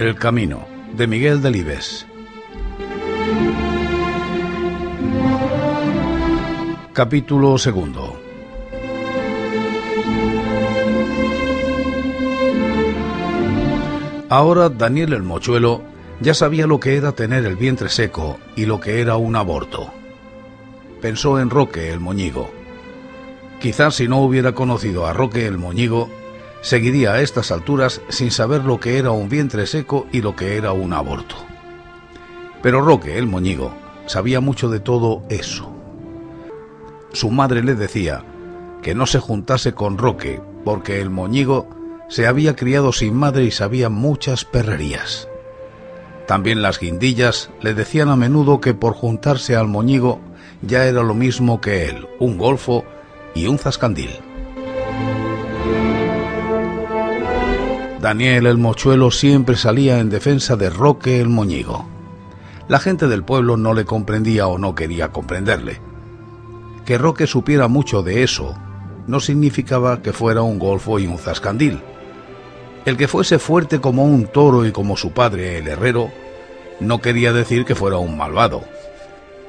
El Camino, de Miguel Delibes. Capítulo segundo. Ahora Daniel el Mochuelo ya sabía lo que era tener el vientre seco y lo que era un aborto. Pensó en Roque el Moñigo. Quizás si no hubiera conocido a Roque el Moñigo, seguiría a estas alturas sin saber lo que era un vientre seco y lo que era un aborto. Pero Roque el Moñigo sabía mucho de todo eso. Su madre le decía que no se juntase con Roque porque el Moñigo se había criado sin madre y sabía muchas perrerías. También las guindillas le decían a menudo que por juntarse al moñigo ya era lo mismo que él, un golfo y un zascandil. Daniel el mochuelo siempre salía en defensa de Roque el moñigo. La gente del pueblo no le comprendía o no quería comprenderle. Que Roque supiera mucho de eso no significaba que fuera un golfo y un zascandil. El que fuese fuerte como un toro y como su padre el herrero, no quería decir que fuera un malvado.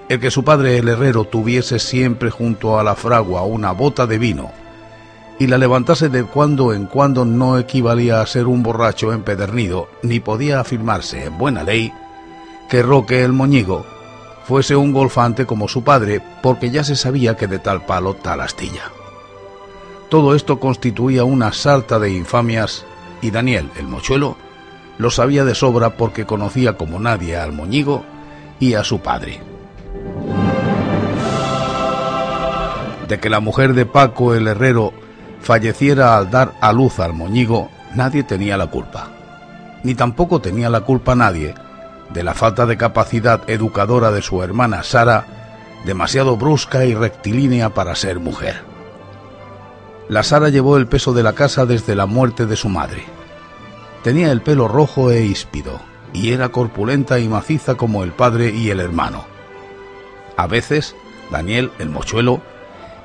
El que su padre el herrero tuviese siempre junto a la fragua una bota de vino y la levantase de cuando en cuando no equivalía a ser un borracho empedernido, ni podía afirmarse en buena ley que Roque el Moñigo fuese un golfante como su padre, porque ya se sabía que de tal palo tal astilla. Todo esto constituía una salta de infamias y Daniel, el mochuelo, lo sabía de sobra porque conocía como nadie al moñigo y a su padre. De que la mujer de Paco el herrero falleciera al dar a luz al moñigo, nadie tenía la culpa. Ni tampoco tenía la culpa nadie de la falta de capacidad educadora de su hermana Sara, demasiado brusca y rectilínea para ser mujer. La Sara llevó el peso de la casa desde la muerte de su madre. Tenía el pelo rojo e híspido, y era corpulenta y maciza como el padre y el hermano. A veces, Daniel, el mochuelo,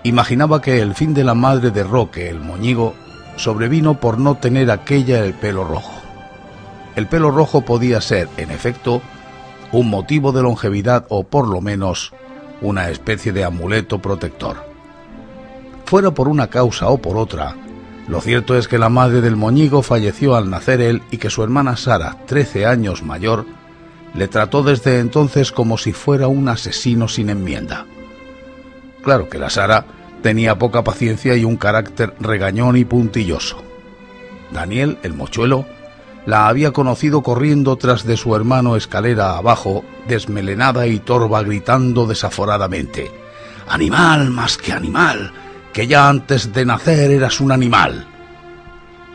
imaginaba que el fin de la madre de Roque, el moñigo, sobrevino por no tener aquella el pelo rojo. El pelo rojo podía ser, en efecto, un motivo de longevidad o por lo menos una especie de amuleto protector. Fuera por una causa o por otra, lo cierto es que la madre del moñigo falleció al nacer él y que su hermana Sara, trece años mayor, le trató desde entonces como si fuera un asesino sin enmienda. Claro que la Sara tenía poca paciencia y un carácter regañón y puntilloso. Daniel, el mochuelo, la había conocido corriendo tras de su hermano escalera abajo, desmelenada y torva, gritando desaforadamente Animal más que animal, que ya antes de nacer eras un animal.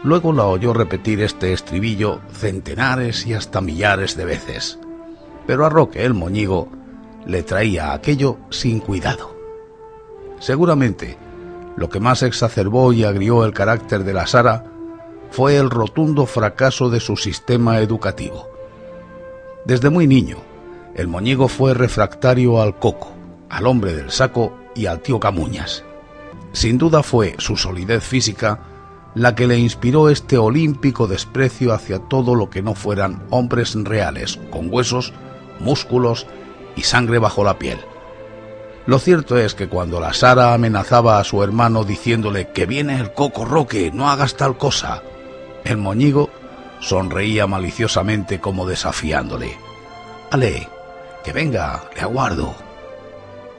Luego la oyó repetir este estribillo centenares y hasta millares de veces, pero a Roque el moñigo le traía aquello sin cuidado. Seguramente, lo que más exacerbó y agrió el carácter de la Sara fue el rotundo fracaso de su sistema educativo. Desde muy niño, el moñigo fue refractario al coco, al hombre del saco y al tío Camuñas. Sin duda fue su solidez física la que le inspiró este olímpico desprecio hacia todo lo que no fueran hombres reales, con huesos, músculos y sangre bajo la piel. Lo cierto es que cuando la Sara amenazaba a su hermano diciéndole que viene el coco roque, no hagas tal cosa, el moñigo sonreía maliciosamente como desafiándole. Ale, que venga, le aguardo.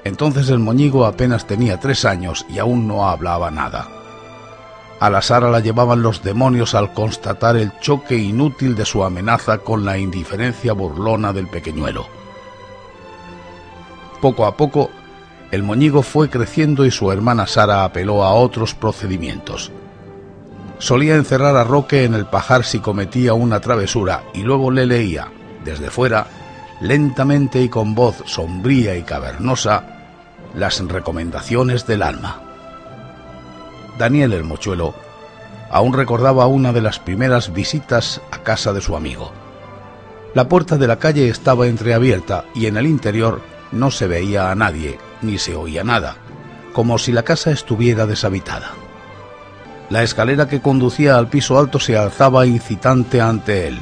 Entonces el moñigo apenas tenía tres años y aún no hablaba nada. A la Sara la llevaban los demonios al constatar el choque inútil de su amenaza con la indiferencia burlona del pequeñuelo. Poco a poco, el moñigo fue creciendo y su hermana Sara apeló a otros procedimientos. Solía encerrar a Roque en el pajar si cometía una travesura y luego le leía, desde fuera, lentamente y con voz sombría y cavernosa, las recomendaciones del alma. Daniel el Mochuelo aún recordaba una de las primeras visitas a casa de su amigo. La puerta de la calle estaba entreabierta y en el interior no se veía a nadie ni se oía nada, como si la casa estuviera deshabitada. La escalera que conducía al piso alto se alzaba incitante ante él,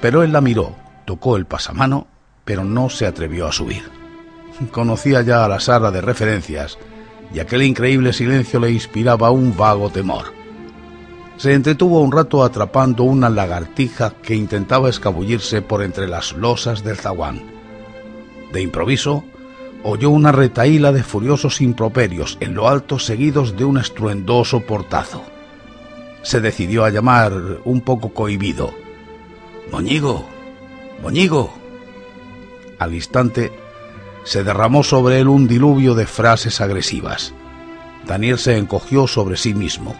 Pero él la miró, tocó el pasamano, pero no se atrevió a subir. Conocía ya la Sara de referencias, y aquel increíble silencio le inspiraba un vago temor. Se entretuvo un rato atrapando una lagartija que intentaba escabullirse por entre las losas del zaguán. De improviso, oyó una retaíla de furiosos improperios en lo alto seguidos de un estruendoso portazo. Se decidió a llamar un poco cohibido. Moñigo, Moñigo. Al instante se derramó sobre él un diluvio de frases agresivas. Daniel se encogió sobre sí mismo.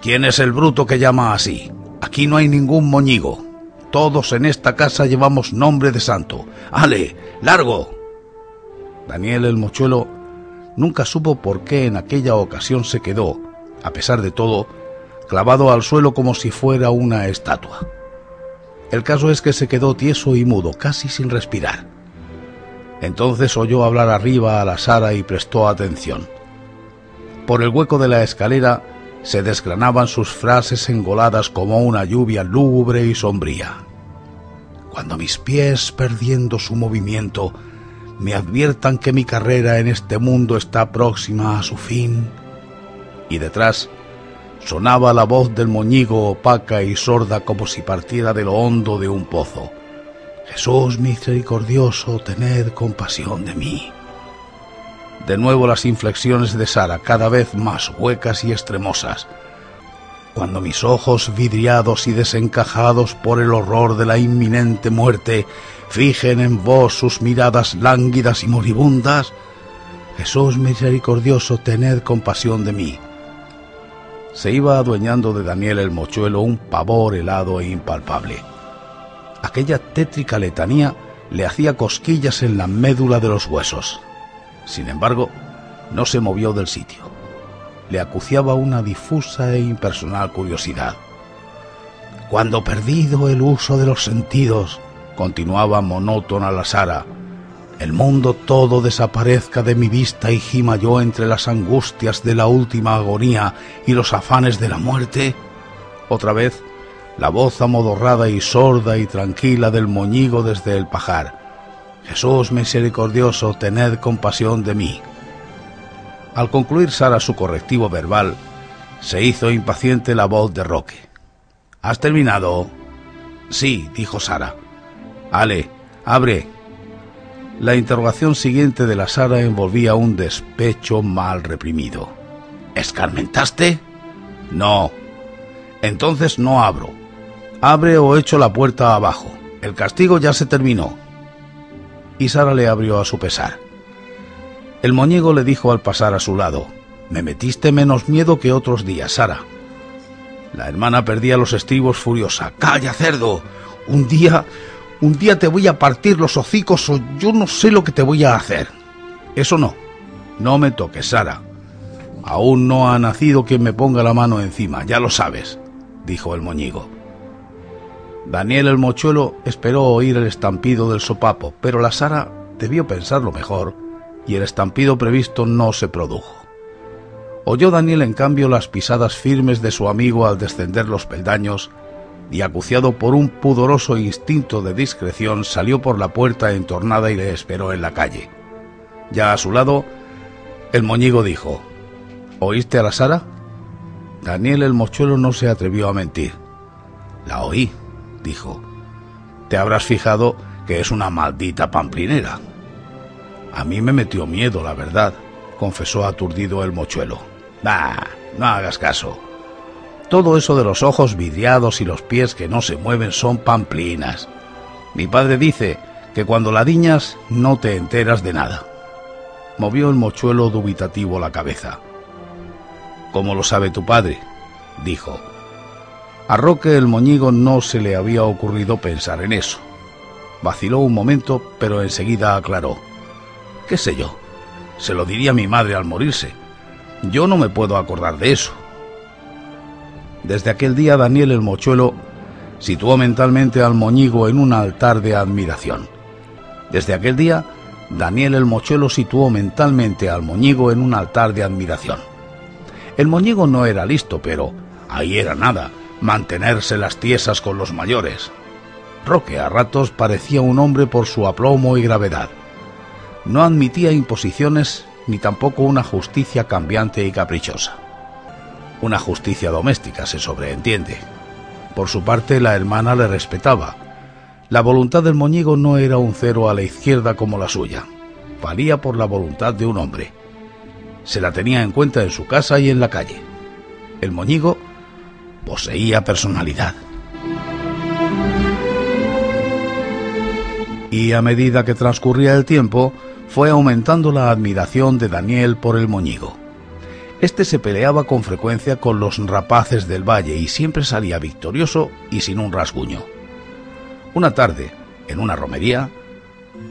¿Quién es el bruto que llama así? Aquí no hay ningún moñigo. Todos en esta casa llevamos nombre de santo. ¡Ale! ¡Largo! Daniel el mochuelo nunca supo por qué en aquella ocasión se quedó, a pesar de todo, clavado al suelo como si fuera una estatua. El caso es que se quedó tieso y mudo, casi sin respirar. Entonces oyó hablar arriba a la Sara y prestó atención. Por el hueco de la escalera se desgranaban sus frases engoladas como una lluvia lúgubre y sombría. Cuando mis pies, perdiendo su movimiento, me adviertan que mi carrera en este mundo está próxima a su fin. Y detrás sonaba la voz del moñigo opaca y sorda como si partiera de lo hondo de un pozo. Jesús misericordioso, tened compasión de mí. De nuevo las inflexiones de Sara, cada vez más huecas y extremosas. Cuando mis ojos vidriados y desencajados por el horror de la inminente muerte fijen en vos sus miradas lánguidas y moribundas, Jesús misericordioso, tened compasión de mí. Se iba adueñando de Daniel el mochuelo un pavor helado e impalpable. Aquella tétrica letanía le hacía cosquillas en la médula de los huesos. Sin embargo, no se movió del sitio. Le acuciaba una difusa e impersonal curiosidad. Cuando perdido el uso de los sentidos, continuaba monótona la Sara. El mundo todo desaparezca de mi vista y gima yo entre las angustias de la última agonía y los afanes de la muerte. Otra vez, la voz amodorrada y sorda y tranquila del moñigo desde el pajar. Jesús misericordioso, tened compasión de mí. Al concluir Sara su correctivo verbal, se hizo impaciente la voz de Roque. ¿Has terminado? Sí, dijo Sara. Ale, abre. La interrogación siguiente de la Sara envolvía un despecho mal reprimido. ¿Escarmentaste? No. Entonces no abro. Abre o echo la puerta abajo. El castigo ya se terminó. Y Sara le abrió a su pesar. El moñigo le dijo al pasar a su lado, Me metiste menos miedo que otros días, Sara. La hermana perdía los estribos furiosa. ¡Calla, cerdo! Un día un día te voy a partir los hocicos o yo no sé lo que te voy a hacer. Eso no. No me toques, Sara. Aún no ha nacido quien me ponga la mano encima, ya lo sabes, dijo el moñigo. Daniel el mochuelo esperó oír el estampido del sopapo, pero la Sara debió pensarlo mejor y el estampido previsto no se produjo. Oyó Daniel en cambio las pisadas firmes de su amigo al descender los peldaños y acuciado por un pudoroso instinto de discreción, salió por la puerta entornada y le esperó en la calle. Ya a su lado, el moñigo dijo, ¿Oíste a la Sara? Daniel el mochuelo no se atrevió a mentir. La oí, dijo. Te habrás fijado que es una maldita pamplinera. A mí me metió miedo, la verdad, confesó aturdido el mochuelo. Bah, no hagas caso. Todo eso de los ojos vidriados y los pies que no se mueven son pamplinas. Mi padre dice que cuando la diñas no te enteras de nada. Movió el mochuelo dubitativo la cabeza. ¿Cómo lo sabe tu padre? dijo. A Roque el moñigo no se le había ocurrido pensar en eso. Vaciló un momento, pero enseguida aclaró. ¿Qué sé yo? Se lo diría mi madre al morirse. Yo no me puedo acordar de eso. Desde aquel día Daniel el Mochuelo situó mentalmente al moñigo en un altar de admiración. Desde aquel día, Daniel el Mochuelo situó mentalmente al moñigo en un altar de admiración. El moñigo no era listo, pero ahí era nada, mantenerse las tiesas con los mayores. Roque a ratos parecía un hombre por su aplomo y gravedad. No admitía imposiciones ni tampoco una justicia cambiante y caprichosa. Una justicia doméstica, se sobreentiende. Por su parte, la hermana le respetaba. La voluntad del moñigo no era un cero a la izquierda como la suya. Valía por la voluntad de un hombre. Se la tenía en cuenta en su casa y en la calle. El moñigo poseía personalidad. Y a medida que transcurría el tiempo, fue aumentando la admiración de Daniel por el moñigo. Este se peleaba con frecuencia con los rapaces del valle y siempre salía victorioso y sin un rasguño. Una tarde, en una romería,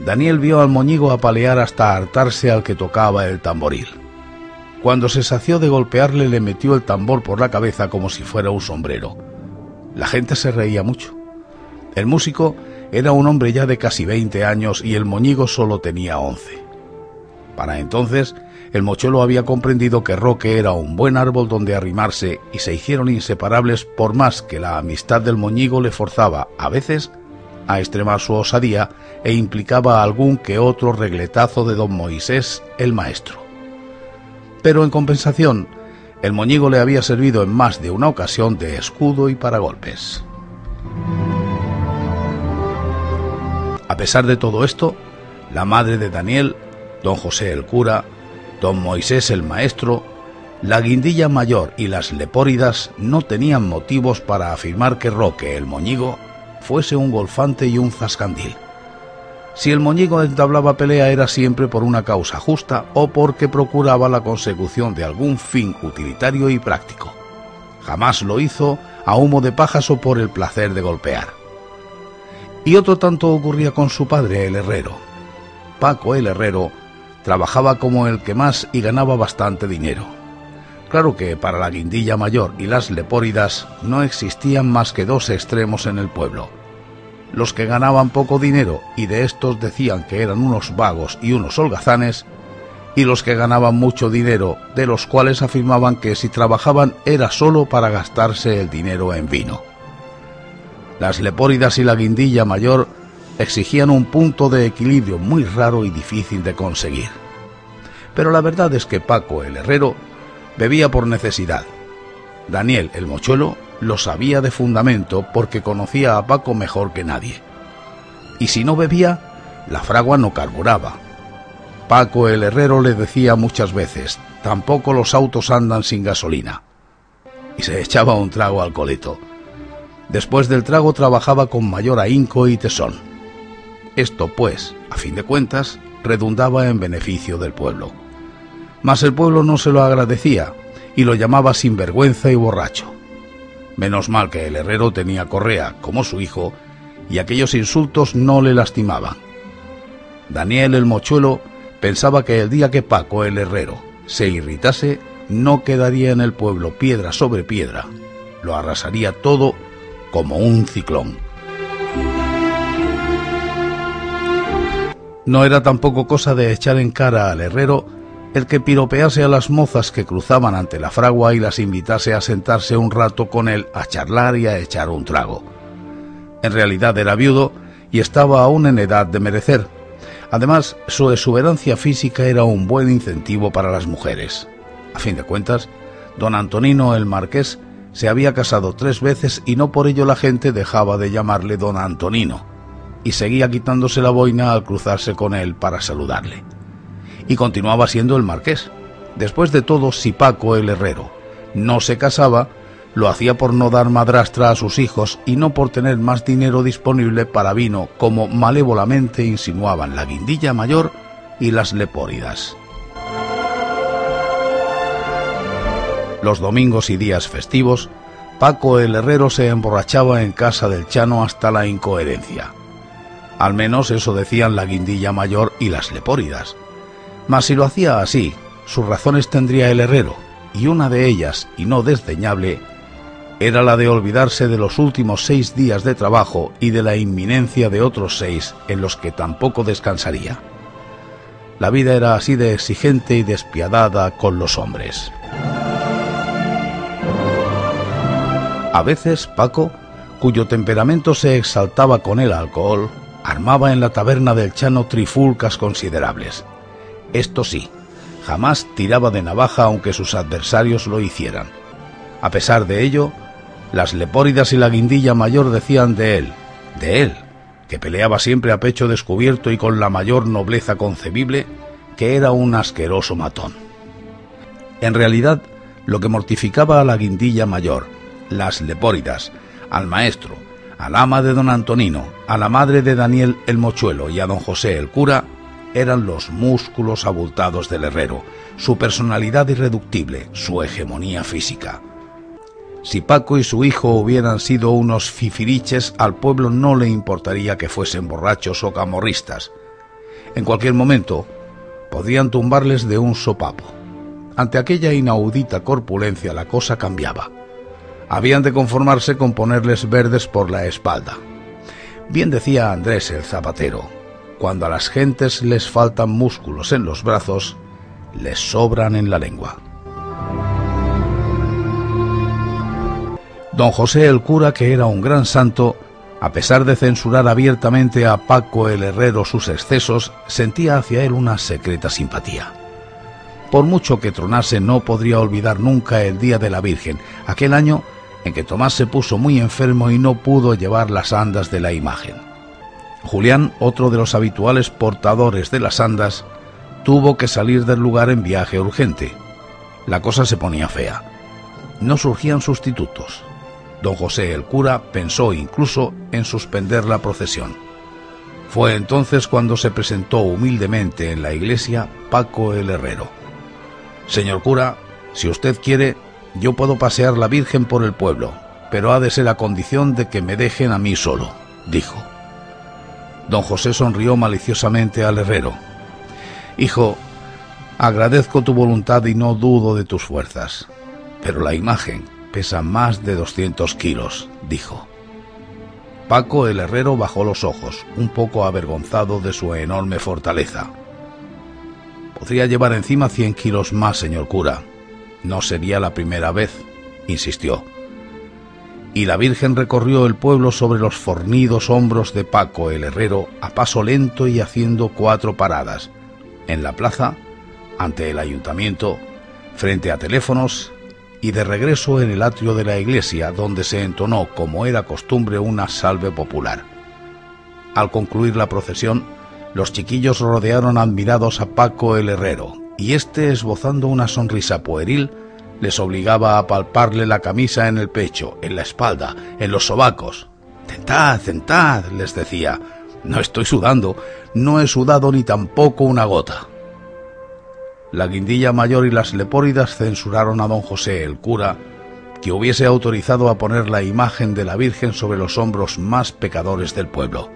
Daniel vio al moñigo apalear hasta hartarse al que tocaba el tamboril. Cuando se sació de golpearle le metió el tambor por la cabeza como si fuera un sombrero. La gente se reía mucho. El músico era un hombre ya de casi 20 años y el moñigo solo tenía 11. Para entonces, el mochuelo había comprendido que Roque era un buen árbol donde arrimarse y se hicieron inseparables por más que la amistad del moñigo le forzaba, a veces, a extremar su osadía e implicaba algún que otro regletazo de don Moisés, el maestro. Pero en compensación, el moñigo le había servido en más de una ocasión de escudo y paragolpes. A pesar de todo esto, la madre de Daniel, don José el cura, don Moisés el maestro, la guindilla mayor y las lepóridas no tenían motivos para afirmar que Roque el moñigo fuese un golfante y un zascandil. Si el moñigo entablaba pelea era siempre por una causa justa o porque procuraba la consecución de algún fin utilitario y práctico. Jamás lo hizo a humo de pajas o por el placer de golpear. Y otro tanto ocurría con su padre, el herrero. Paco, el herrero, trabajaba como el que más y ganaba bastante dinero. Claro que para la guindilla mayor y las lepóridas no existían más que dos extremos en el pueblo. Los que ganaban poco dinero y de estos decían que eran unos vagos y unos holgazanes, y los que ganaban mucho dinero, de los cuales afirmaban que si trabajaban era solo para gastarse el dinero en vino. Las lepóridas y la guindilla mayor exigían un punto de equilibrio muy raro y difícil de conseguir. Pero la verdad es que Paco el herrero bebía por necesidad. Daniel el mochuelo lo sabía de fundamento porque conocía a Paco mejor que nadie. Y si no bebía, la fragua no carburaba. Paco el herrero le decía muchas veces, tampoco los autos andan sin gasolina. Y se echaba un trago al coleto. Después del trago trabajaba con mayor ahínco y tesón. Esto, pues, a fin de cuentas, redundaba en beneficio del pueblo. Mas el pueblo no se lo agradecía y lo llamaba sinvergüenza y borracho. Menos mal que el herrero tenía correa, como su hijo, y aquellos insultos no le lastimaban. Daniel el mochuelo pensaba que el día que Paco el herrero se irritase, no quedaría en el pueblo piedra sobre piedra, lo arrasaría todo como un ciclón. No era tampoco cosa de echar en cara al herrero el que piropease a las mozas que cruzaban ante la fragua y las invitase a sentarse un rato con él a charlar y a echar un trago. En realidad era viudo y estaba aún en edad de merecer. Además, su exuberancia física era un buen incentivo para las mujeres. A fin de cuentas, don Antonino el Marqués se había casado tres veces y no por ello la gente dejaba de llamarle don Antonino, y seguía quitándose la boina al cruzarse con él para saludarle. Y continuaba siendo el marqués. Después de todo, si Paco el herrero no se casaba, lo hacía por no dar madrastra a sus hijos y no por tener más dinero disponible para vino, como malévolamente insinuaban la guindilla mayor y las lepóridas. Los domingos y días festivos, Paco el herrero se emborrachaba en casa del Chano hasta la incoherencia. Al menos eso decían la guindilla mayor y las lepóridas. Mas si lo hacía así, sus razones tendría el herrero, y una de ellas, y no desdeñable, era la de olvidarse de los últimos seis días de trabajo y de la inminencia de otros seis en los que tampoco descansaría. La vida era así de exigente y despiadada con los hombres. A veces Paco, cuyo temperamento se exaltaba con el alcohol, armaba en la taberna del Chano trifulcas considerables. Esto sí, jamás tiraba de navaja aunque sus adversarios lo hicieran. A pesar de ello, las lepóridas y la guindilla mayor decían de él, de él, que peleaba siempre a pecho descubierto y con la mayor nobleza concebible, que era un asqueroso matón. En realidad, lo que mortificaba a la guindilla mayor, las lepóridas, al maestro, al ama de don Antonino, a la madre de Daniel el mochuelo y a don José el cura, eran los músculos abultados del herrero, su personalidad irreductible, su hegemonía física. Si Paco y su hijo hubieran sido unos fifiriches, al pueblo no le importaría que fuesen borrachos o camorristas. En cualquier momento, podían tumbarles de un sopapo. Ante aquella inaudita corpulencia la cosa cambiaba. Habían de conformarse con ponerles verdes por la espalda. Bien decía Andrés el zapatero, cuando a las gentes les faltan músculos en los brazos, les sobran en la lengua. Don José el cura, que era un gran santo, a pesar de censurar abiertamente a Paco el herrero sus excesos, sentía hacia él una secreta simpatía. Por mucho que tronase, no podría olvidar nunca el día de la Virgen, aquel año en que Tomás se puso muy enfermo y no pudo llevar las andas de la imagen. Julián, otro de los habituales portadores de las andas, tuvo que salir del lugar en viaje urgente. La cosa se ponía fea. No surgían sustitutos. Don José el cura pensó incluso en suspender la procesión. Fue entonces cuando se presentó humildemente en la iglesia Paco el Herrero. Señor cura, si usted quiere, yo puedo pasear la Virgen por el pueblo, pero ha de ser a condición de que me dejen a mí solo, dijo. Don José sonrió maliciosamente al herrero. Hijo, agradezco tu voluntad y no dudo de tus fuerzas, pero la imagen, pesa más de 200 kilos, dijo. Paco el herrero bajó los ojos, un poco avergonzado de su enorme fortaleza. Podría llevar encima 100 kilos más, señor cura. No sería la primera vez, insistió. Y la Virgen recorrió el pueblo sobre los fornidos hombros de Paco el herrero a paso lento y haciendo cuatro paradas. En la plaza, ante el ayuntamiento, frente a teléfonos y de regreso en el atrio de la iglesia, donde se entonó, como era costumbre, una salve popular. Al concluir la procesión, los chiquillos rodearon admirados a Paco el herrero, y éste, esbozando una sonrisa pueril, les obligaba a palparle la camisa en el pecho, en la espalda, en los sobacos. Tentad, tentad, les decía. No estoy sudando, no he sudado ni tampoco una gota. La guindilla mayor y las lepóridas censuraron a don José el cura, que hubiese autorizado a poner la imagen de la Virgen sobre los hombros más pecadores del pueblo.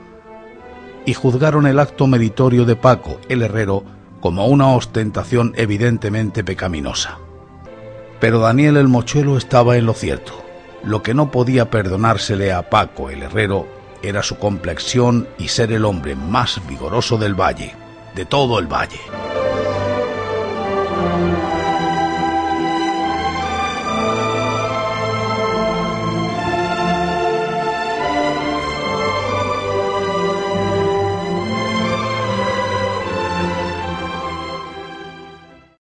Y juzgaron el acto meritorio de Paco, el herrero, como una ostentación evidentemente pecaminosa. Pero Daniel el mochuelo estaba en lo cierto. Lo que no podía perdonársele a Paco el herrero era su complexión y ser el hombre más vigoroso del valle, de todo el valle.